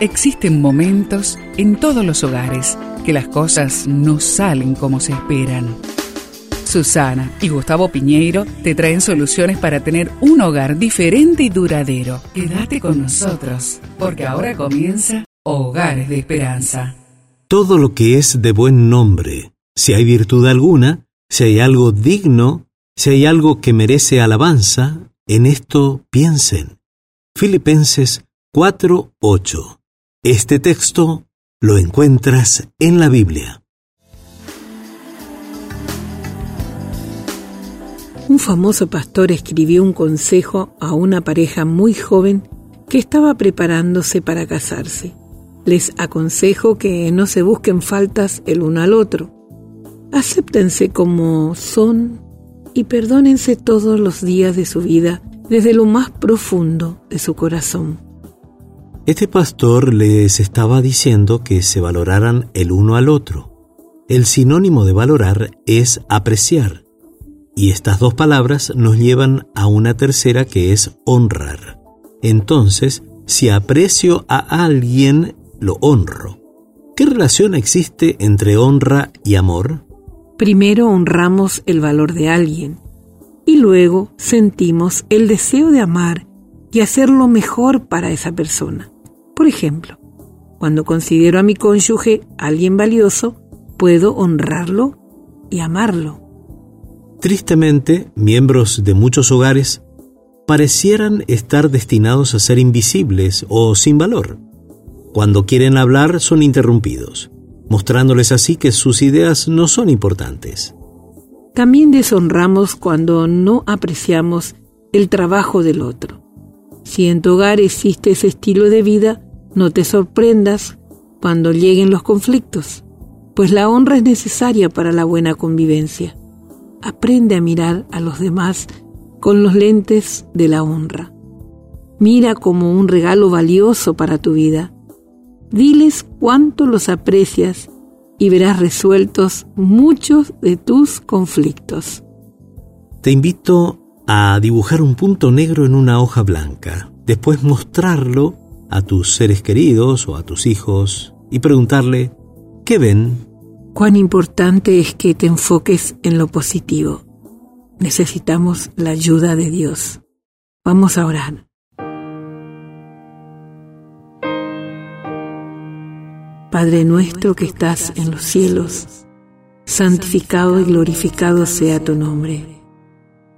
Existen momentos en todos los hogares que las cosas no salen como se esperan. Susana y Gustavo Piñeiro te traen soluciones para tener un hogar diferente y duradero. Quédate con nosotros, porque ahora comienza Hogares de Esperanza. Todo lo que es de buen nombre, si hay virtud alguna, si hay algo digno, si hay algo que merece alabanza, en esto piensen. Filipenses 4:8 este texto lo encuentras en la Biblia. Un famoso pastor escribió un consejo a una pareja muy joven que estaba preparándose para casarse. Les aconsejo que no se busquen faltas el uno al otro. Acéptense como son y perdónense todos los días de su vida desde lo más profundo de su corazón. Este pastor les estaba diciendo que se valoraran el uno al otro. El sinónimo de valorar es apreciar. Y estas dos palabras nos llevan a una tercera que es honrar. Entonces, si aprecio a alguien, lo honro. ¿Qué relación existe entre honra y amor? Primero honramos el valor de alguien y luego sentimos el deseo de amar y hacer lo mejor para esa persona. Por ejemplo, cuando considero a mi cónyuge alguien valioso, puedo honrarlo y amarlo. Tristemente, miembros de muchos hogares parecieran estar destinados a ser invisibles o sin valor. Cuando quieren hablar son interrumpidos, mostrándoles así que sus ideas no son importantes. También deshonramos cuando no apreciamos el trabajo del otro. Si en tu hogar existe ese estilo de vida, no te sorprendas cuando lleguen los conflictos, pues la honra es necesaria para la buena convivencia. Aprende a mirar a los demás con los lentes de la honra. Mira como un regalo valioso para tu vida. Diles cuánto los aprecias y verás resueltos muchos de tus conflictos. Te invito a dibujar un punto negro en una hoja blanca, después mostrarlo a tus seres queridos o a tus hijos y preguntarle, ¿qué ven? Cuán importante es que te enfoques en lo positivo. Necesitamos la ayuda de Dios. Vamos a orar. Padre nuestro que estás en los cielos, santificado y glorificado sea tu nombre.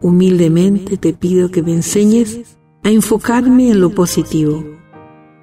Humildemente te pido que me enseñes a enfocarme en lo positivo